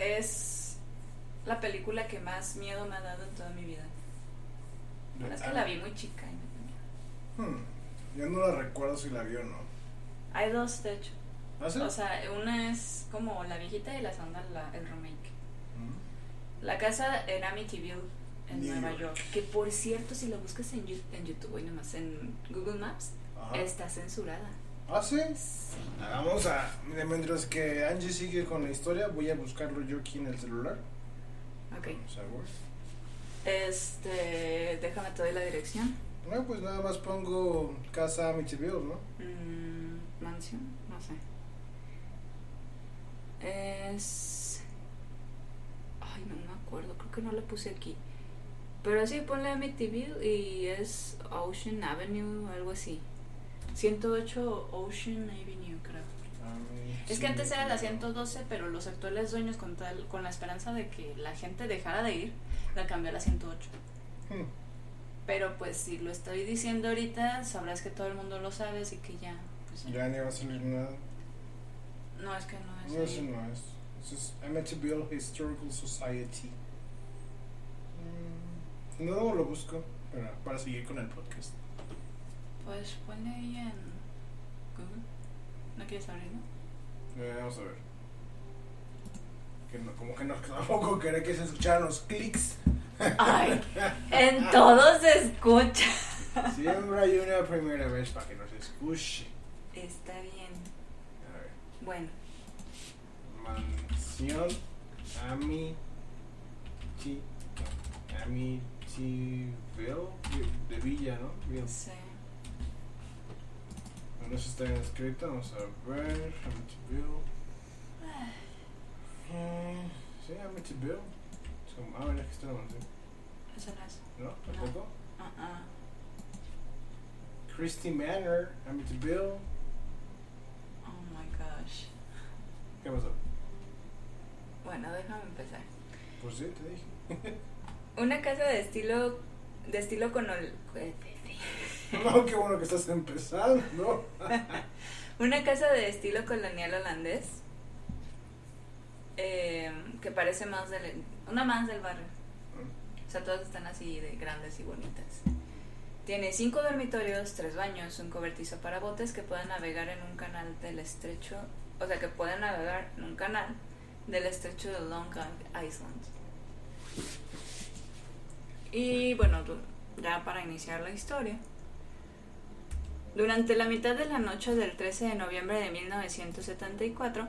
es la película que más miedo me ha dado en toda mi vida. Bueno, es que la vi muy chica y me dio miedo. Hmm, Yo no la recuerdo si la vi o no. Hay dos, de hecho. ¿Ah, sí? O sea, una es como la viejita y la segunda la- el remake. Mm. La casa en Amityville, en New Nueva York. York. Que por cierto, si lo buscas en, en YouTube, hoy nomás en Google Maps, Ajá. está censurada. ¿Ah, sí? Vamos a. Mientras que Angie sigue con la historia, voy a buscarlo yo aquí en el celular. Ok. Vamos a ver. Este, déjame te doy la dirección. No, pues nada más pongo casa Amityville, ¿no? Mm, mansión, no sé. Es. Ay, no me acuerdo, creo que no lo puse aquí. Pero sí, ponle Amityville y es Ocean Avenue, algo así. 108 Ocean Avenue, creo. Es que antes era la 112, pero los actuales dueños, con, tal, con la esperanza de que la gente dejara de ir, la cambió a la 108. Hmm. Pero pues si lo estoy diciendo ahorita, sabrás que todo el mundo lo sabe, así que ya. Pues, Ya ni va a salir nada. No, es que no es. No, eso no es. Eso es Amityville Historical Society. Mm, No lo busco para, para seguir con el podcast. Pues ponle ahí en. Ujú. ¿No quieres abrir, no? Eh, vamos a ver. Que no, como que no, tampoco quería que se escucharan los clics. Ay, en todo se escucha. Siempre hay una primera vez para que no se escuche. Está bien. A ver. Bueno, Mansión Amityville. Amityville. De Villa, ¿no? Sí. No sé si está bien escrito. Vamos a ver. Amityville. Eh, Sí, Amityville. Es como- Ah, mira, aquí está la mansión. Eso no es. ¿No? ¿Tampoco? Ah. Christie Manor. Amityville. Oh my gosh. ¿Qué pasó? Bueno, déjame empezar. Pues sí, te dije. Una casa de estilo de estilo con ol- No, qué bueno que estás empezando. Una casa de estilo colonial holandés eh, que parece más del una más del barrio. O sea, todas están así de grandes y bonitas. Tiene cinco dormitorios, tres baños, un cobertizo para botes que pueden navegar en un canal del estrecho, o sea, que pueden navegar en un canal del estrecho de Long Island. Y bueno, ya para iniciar la historia. Durante la mitad de la noche del 13 de noviembre de 1974,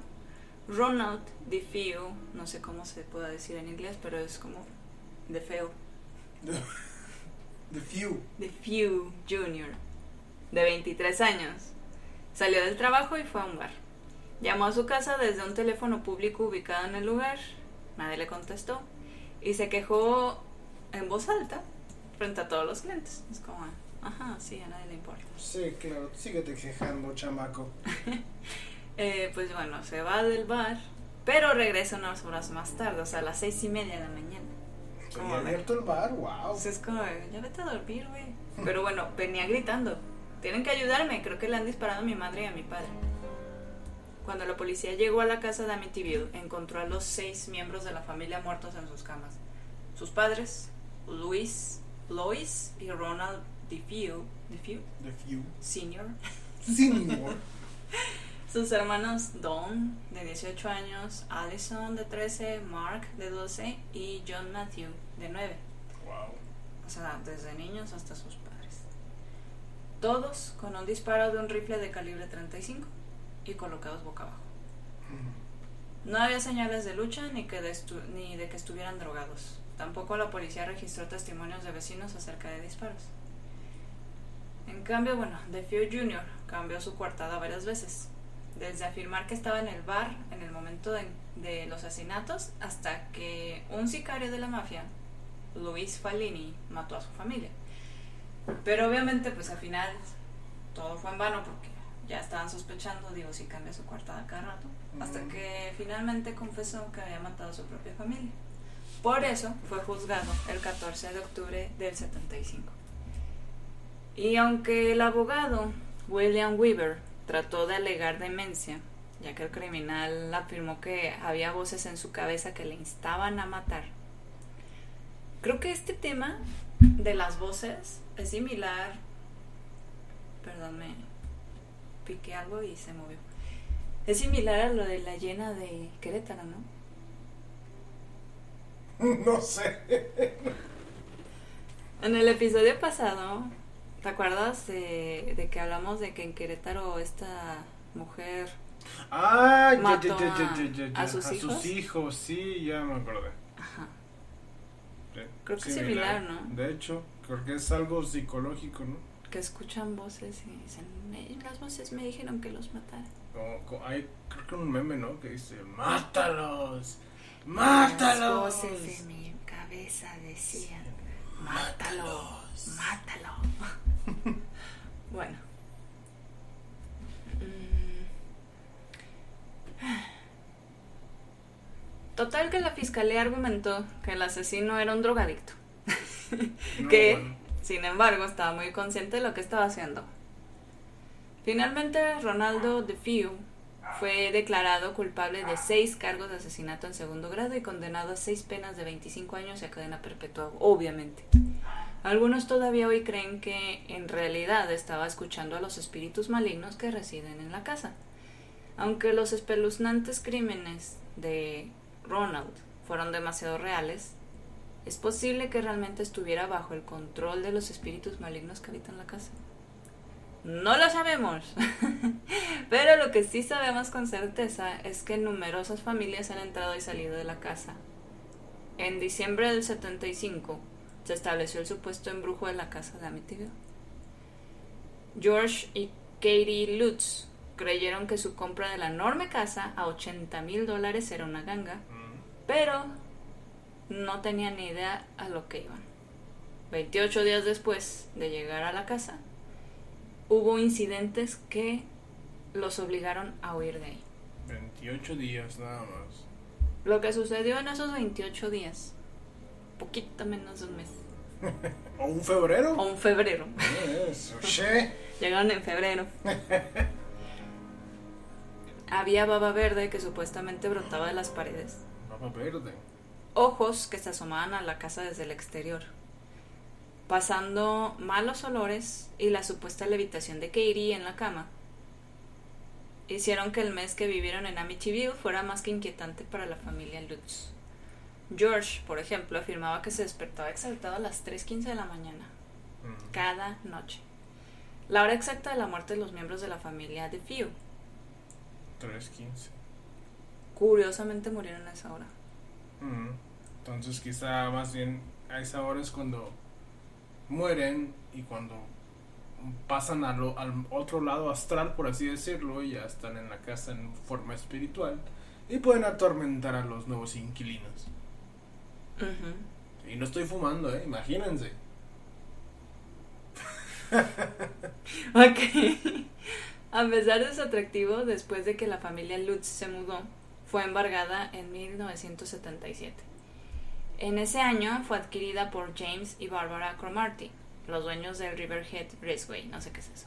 Ronald DeFeo, no sé cómo se pueda decir en inglés, pero es como de feo, The Few. DeFeo Jr., de 23 años, salió del trabajo y fue a un bar. Llamó a su casa desde un teléfono público ubicado en el lugar, nadie le contestó, y se quejó en voz alta frente a todos los clientes. Es como, ajá, sí, a nadie le importa. Sí, claro. Síguete quejando, chamaco. Eh, pues bueno, se va del bar, pero regresa unas horas más tarde, o sea, a las seis y media de la mañana. ¿Seguía ¿Cómo ves? abierto el bar? Wow. Entonces es como, ya vete a dormir, güey. Pero bueno, venía gritando. Tienen que ayudarme, creo que le han disparado a mi madre y a mi padre. Cuando la policía llegó a la casa de Amityville, encontró a los seis miembros de la familia muertos en sus camas. Sus padres, Luis, Lois y Ronald DeFeo, DeFeo The Few. Sr., Senior. sus hermanos Don, de 18 años, Allison, de 13, Mark, de 12 y John Matthew, de 9. wow. O sea, desde niños hasta sus padres. Todos con un disparo de un rifle de calibre 35 y colocados boca abajo. No había señales de lucha ni, que de ni de que estuvieran drogados. Tampoco la policía registró testimonios de vecinos acerca de disparos. En cambio, bueno, DeFeo Jr. cambió su coartada varias veces. Desde afirmar que estaba en el bar en el momento de, de los asesinatos hasta que un sicario de la mafia, Luis Fallini, mató a su familia. Pero obviamente, pues al final todo fue en vano porque ya estaban sospechando, digo, si cambia su coartada cada rato, hasta que finalmente confesó que había matado a su propia familia. Por eso fue juzgado el 14 de octubre del 75. Y aunque el abogado William Weaver trató de alegar demencia, ya que el criminal afirmó que había voces en su cabeza que le instaban a matar, creo que este tema de las voces es similar. Perdón, me piqué algo y se movió. Es similar a lo de la llena de Querétaro, ¿no? No sé. En el episodio pasado, ¿te acuerdas de, de que hablamos de que en Querétaro esta mujer Ah, ya, Mató ya, ya, a- ya, sus A hijos. sus hijos, sí, ya me acordé. Ajá. Sí, Creo que es similar, ¿no? De hecho, creo que es algo psicológico, ¿no? que escuchan voces y dicen, "Eh, las voces me dijeron que los matara. Como, hay, creo que un meme, ¿no? Que dice, ¡mátalos! Las ¡Mátalos! voces de mi cabeza decían, mátalo, mátalo. bueno. Total que la fiscalía argumentó que el asesino era un drogadicto. No, que, bueno. sin embargo, estaba muy consciente de lo que estaba haciendo. Finalmente, Ronaldo DeFeo fue declarado culpable de seis cargos de asesinato en segundo grado y condenado a seis penas de 25 años y a cadena perpetua, obviamente. Algunos todavía hoy creen que en realidad estaba escuchando a los espíritus malignos que residen en la casa. Aunque los espeluznantes crímenes de Ronald fueron demasiado reales, es posible que realmente estuviera bajo el control de los espíritus malignos que habitan la casa. No lo sabemos, pero lo que sí sabemos con certeza es que numerosas familias han entrado y salido de la casa. En diciembre del 75 se estableció el supuesto embrujo de la casa de Amityville. George y Katie Lutz creyeron que su compra de la enorme casa a 80 mil dólares era una ganga, pero no tenían ni idea a lo que iban. 28 días después de llegar a la casa, hubo incidentes que los obligaron a huir de ahí. 28 días nada más. Lo que sucedió en esos 28 días, poquito menos de un mes. ¿O un febrero? O un febrero. Che. Llegaron en febrero. Había baba verde que supuestamente brotaba de las paredes. Baba verde. Ojos que se asomaban a la casa desde el exterior. Pasando malos olores y la supuesta levitación de Katie en la cama hicieron que el mes que vivieron en Amityville fuera más que inquietante para la familia Lutz. George, por ejemplo, afirmaba que se despertaba exaltado a las 3.15 de la mañana, Mm. cada noche. La hora exacta de la muerte de los miembros de la familia de Few. 3.15. Curiosamente murieron a esa hora. Mm. Entonces quizá más bien a esa hora es cuando mueren y cuando pasan a lo- al otro lado astral, por así decirlo, ya están en la casa en forma espiritual y pueden atormentar a los nuevos inquilinos. Y no estoy fumando, ¿eh? Imagínense. Ok. A pesar de su atractivo, después de que la familia Lutz se mudó, fue embargada en 1977. En ese año fue adquirida por James y Barbara Cromarty, los dueños del Riverhead Raceway, no sé qué es eso.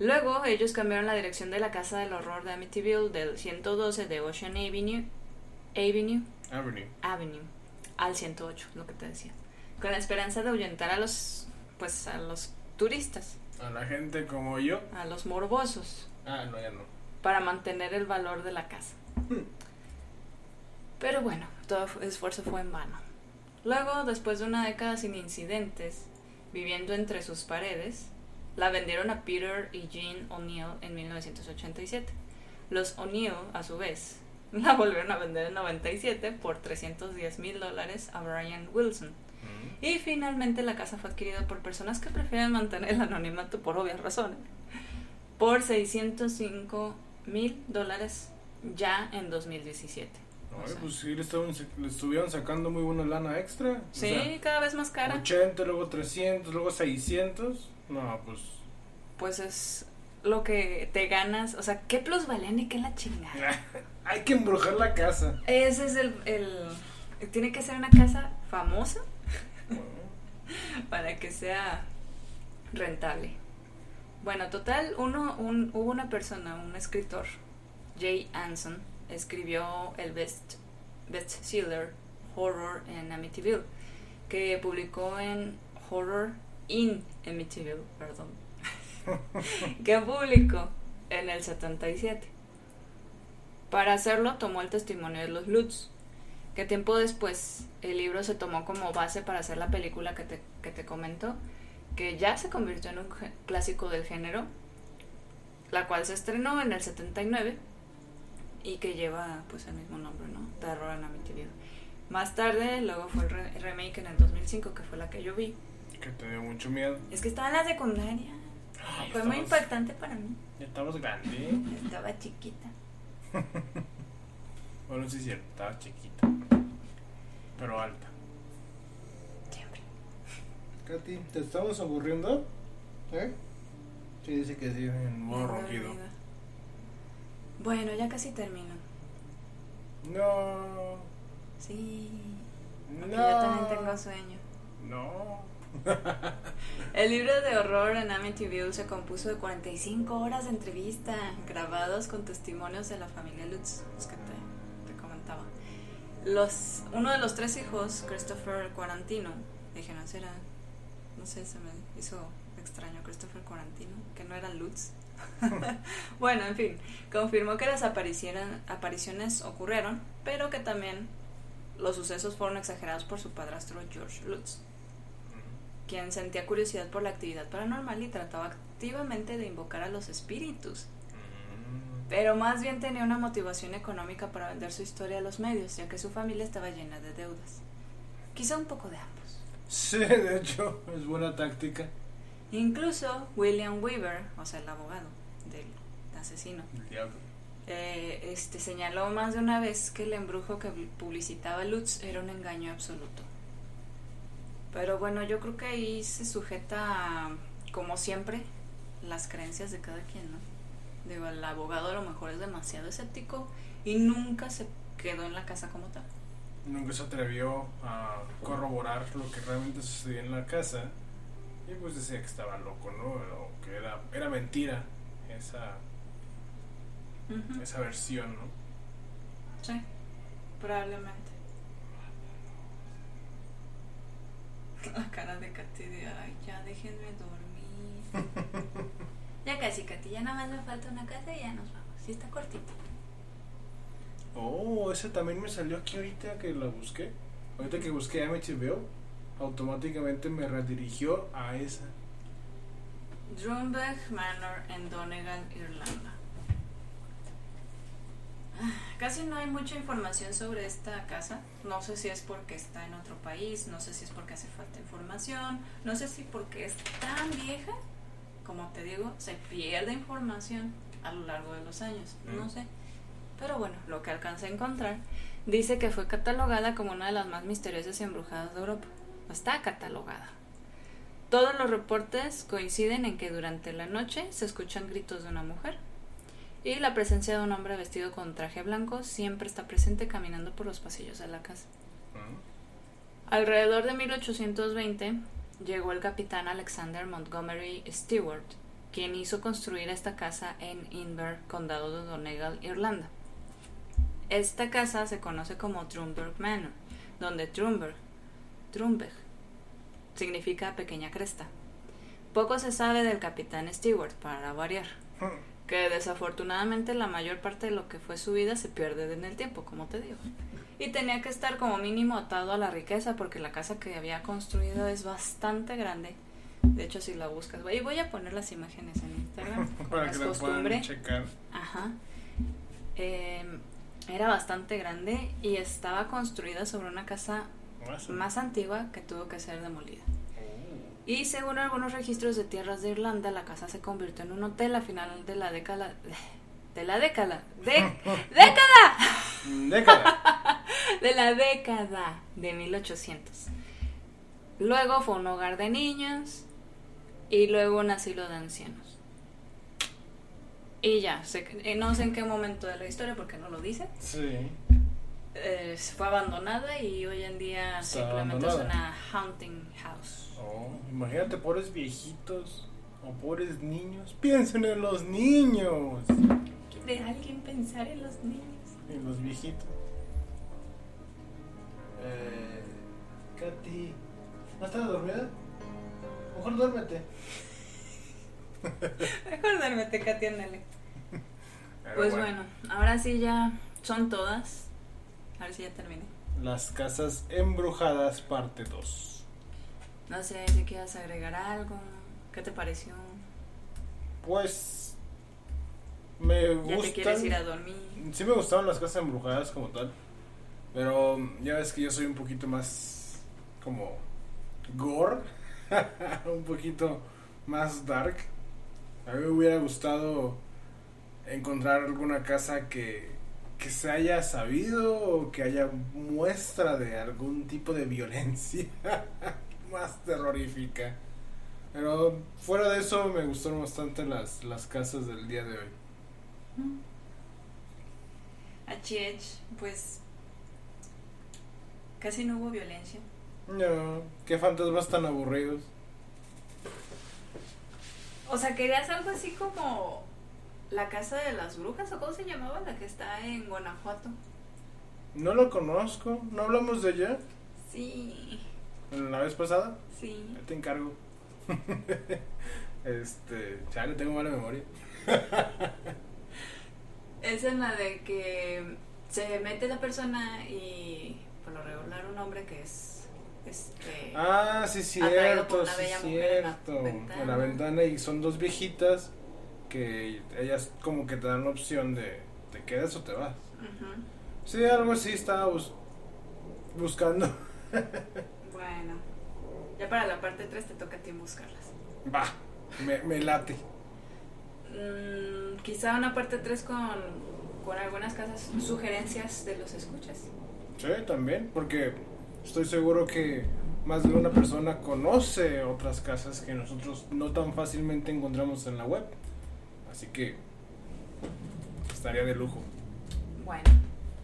Luego ellos cambiaron la dirección de la casa del horror de Amityville del 112 de Ocean Avenue, Avenue, Avenue. Avenue al 108, lo que te decía, con la esperanza de ahuyentar a los, pues, a los turistas, A la gente como yo. a los morbosos, Ah, no, ya no. para mantener el valor de la casa. Pero bueno, todo fu- esfuerzo fue en vano. Luego, después de una década sin incidentes, viviendo entre sus paredes, la vendieron a Peter y Jean O'Neill en 1987. Los O'Neill, a su vez, la volvieron a vender en 97 por 310 mil dólares a Brian Wilson. Mm. Y finalmente la casa fue adquirida por personas que prefieren mantener el anonimato por obvias razones. Por 605 mil dólares ya en 2017. O sea, pues sí, le, estaban- le estuvieron sacando muy buena lana extra. O sí, sea, cada vez más cara. 80, luego 300, luego 600. No, pues. Pues es lo que te ganas. O sea, ¿qué plusvalía ni qué la chingada? Hay que embrujar la casa. Ese es el, el... Tiene que ser una casa famosa para que sea rentable. Bueno, total, uno, un, hubo una persona, un escritor, Jay Anson, escribió el best bestseller Horror en Amityville, que publicó en Horror in Amityville, perdón, que publicó en el 77. Para hacerlo tomó el testimonio de los Lutz, que tiempo después el libro se tomó como base para hacer la película que te, que te comento, que ya se convirtió en un clásico del género, la cual se estrenó en el 79 y que lleva pues el mismo nombre, ¿no? Terror en Amityville. Más tarde, luego fue el re- remake en el 2005, que fue la que yo vi. Que te dio mucho miedo. Es que estaba en la secundaria. Ay, Fue muy impactante para mí. Ya estabas grande. Estaba chiquita. Bueno, sí es cierto, estabas chiquita. Pero alta. Siempre. Katy, ¿te estamos aburriendo? ¿Eh? Sí, dice que sí, en modo ronquido. Bueno, ya casi termino. No. Sí. No. Porque yo también tengo sueño. No. El libro de horror en Amityville se compuso de 45 horas de entrevista grabados con testimonios de la familia Lutz, los que te, te comentaba. Los, uno de los tres hijos, Christopher Quarantino, dije no será No sé, se me hizo extraño Christopher Quarantino, que no era Lutz. bueno, en fin, confirmó que las apariciones ocurrieron, pero que también los sucesos fueron exagerados por su padrastro George Lutz, quien sentía curiosidad por la actividad paranormal y trataba activamente de invocar a los espíritus. Pero más bien tenía una motivación económica para vender su historia a los medios, ya que su familia estaba llena de deudas. Quizá un poco de ambos. Sí, de hecho, es buena táctica. Incluso William Weaver, o sea, el abogado del asesino, eh, este, señaló más de una vez que el embrujo que publicitaba Lutz era un engaño absoluto. Pero bueno, yo creo que ahí se sujeta, como siempre, las creencias de cada quien, ¿no? Digo, el abogado a lo mejor es demasiado escéptico y nunca se quedó en la casa como tal. Nunca se atrevió a corroborar lo que realmente sucedía en la casa y pues decía que estaba loco, ¿no? O que era, era mentira esa, esa versión, ¿no? Sí, probablemente. La cara de Katy de, ay, ya déjenme dormir. Ya casi, Katy, ya nada más me falta una casa y ya nos vamos. Sí, está cortito. Oh, esa también me salió aquí ahorita que la busqué. Ahorita que busqué HBO, automáticamente me redirigió a esa. Drumberg Manor en Donegal, Irlanda. Ah, casi no hay mucha información sobre esta casa. No sé si es porque está en otro país, no sé si es porque hace falta información, no sé si porque es tan vieja como te digo, se pierde información a lo largo de los años, no mm. sé. Pero bueno, lo que alcancé a encontrar dice que fue catalogada como una de las más misteriosas y embrujadas de Europa. Está catalogada. Todos los reportes coinciden en que durante la noche se escuchan gritos de una mujer y la presencia de un hombre vestido con traje blanco siempre está presente caminando por los pasillos de la casa. Alrededor de 1820, llegó el capitán Alexander Montgomery Stewart, quien hizo construir esta casa en Inver, condado de Donegal, Irlanda. Esta casa se conoce como Trumberg Manor, donde Trumberg, Trumberg significa pequeña cresta. Poco se sabe del capitán Stewart, para variar, que desafortunadamente la mayor parte de lo que fue su vida se pierde en el tiempo, como te digo y tenía que estar como mínimo atado a la riqueza porque la casa que había construido es bastante grande. De hecho, si la buscas, y voy a poner las imágenes en Instagram. Para que la puedan checar. Ajá. Em, era bastante grande y estaba construida sobre una casa más antigua que tuvo que ser demolida. Oh. Y según algunos registros de tierras de Irlanda, la casa se convirtió en un hotel a final de la década de la década. De, ¡Década! Década. de la década de 1800. Luego fue un hogar de niños y luego un asilo de ancianos. Y ya, eh, no sé en qué momento de la historia porque no lo dice. Sí. Eh, fue abandonada y hoy en día simplemente es una haunting house. Oh, imagínate, pobres viejitos o pobres niños. Piensen en los niños de alguien pensar en los niños. En los viejitos. Eh, Katy, ¿no estás dormida? Mejor duérmete. Mejor duérmete, Katy, ándale. Pues bueno. ahora sí ya son todas. A ver si ya terminé. Las casas embrujadas, parte 2. No sé si quieras agregar algo. ¿Qué te pareció? Pues me ya te quieres ir a dormir. Sí me gustaban las casas embrujadas como tal. Pero ya ves que yo soy un poquito más como gore. un poquito más dark. A mí me hubiera gustado encontrar alguna casa que, que se haya sabido o que haya muestra de algún tipo de violencia más terrorífica. Pero fuera de eso me gustaron bastante las, las casas del día de hoy. HH, pues casi no hubo violencia. No, qué fantasmas tan aburridos. O sea, querías algo así como la casa de las brujas o cómo se llamaba la que está en Guanajuato. No lo conozco, no hablamos de ella. Sí. la vez pasada. Sí. Ahí te encargo. este, ya no tengo mala memoria. Es en la de que se mete la persona y por lo regular un hombre que es este Ah, sí, cierto, sí, en la cierto. ventana. En la ventana y son dos viejitas que ellas como que te dan la opción de te quedas o te vas. Ujú. Sí, algo así estaba bus- buscando. Bueno, ya para la parte 3 te toca a ti buscarlas. Va, me, me late. Mm, quizá una parte 3 con, con algunas casas, sugerencias de los escuchas. Sí, también, porque estoy seguro que más de una persona conoce otras casas que nosotros no tan fácilmente encontramos en la web. Así que estaría de lujo. Bueno,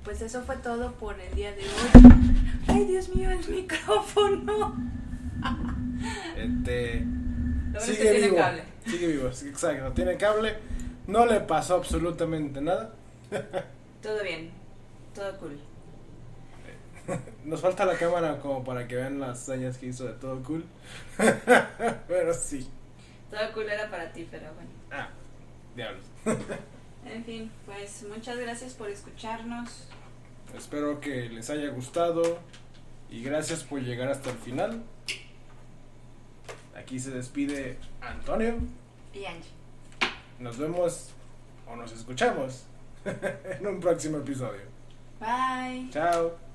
pues eso fue todo por el día de hoy. Ay, Dios mío, el micrófono. Este, Lo que sigue tiene vivo. cable. Sigue vivo, exacto. Tiene cable. No le pasó absolutamente nada. Todo bien, todo cool. Nos falta la cámara como para que vean las señas que hizo de todo cool. Pero sí. Todo cool era para ti, pero bueno. Ah, diablos. En fin, pues muchas gracias por escucharnos. Espero que les haya gustado y gracias por llegar hasta el final. Aquí se despide Antonio. Y Angie. Nos vemos o nos escuchamos en un próximo episodio. Bye. Chao.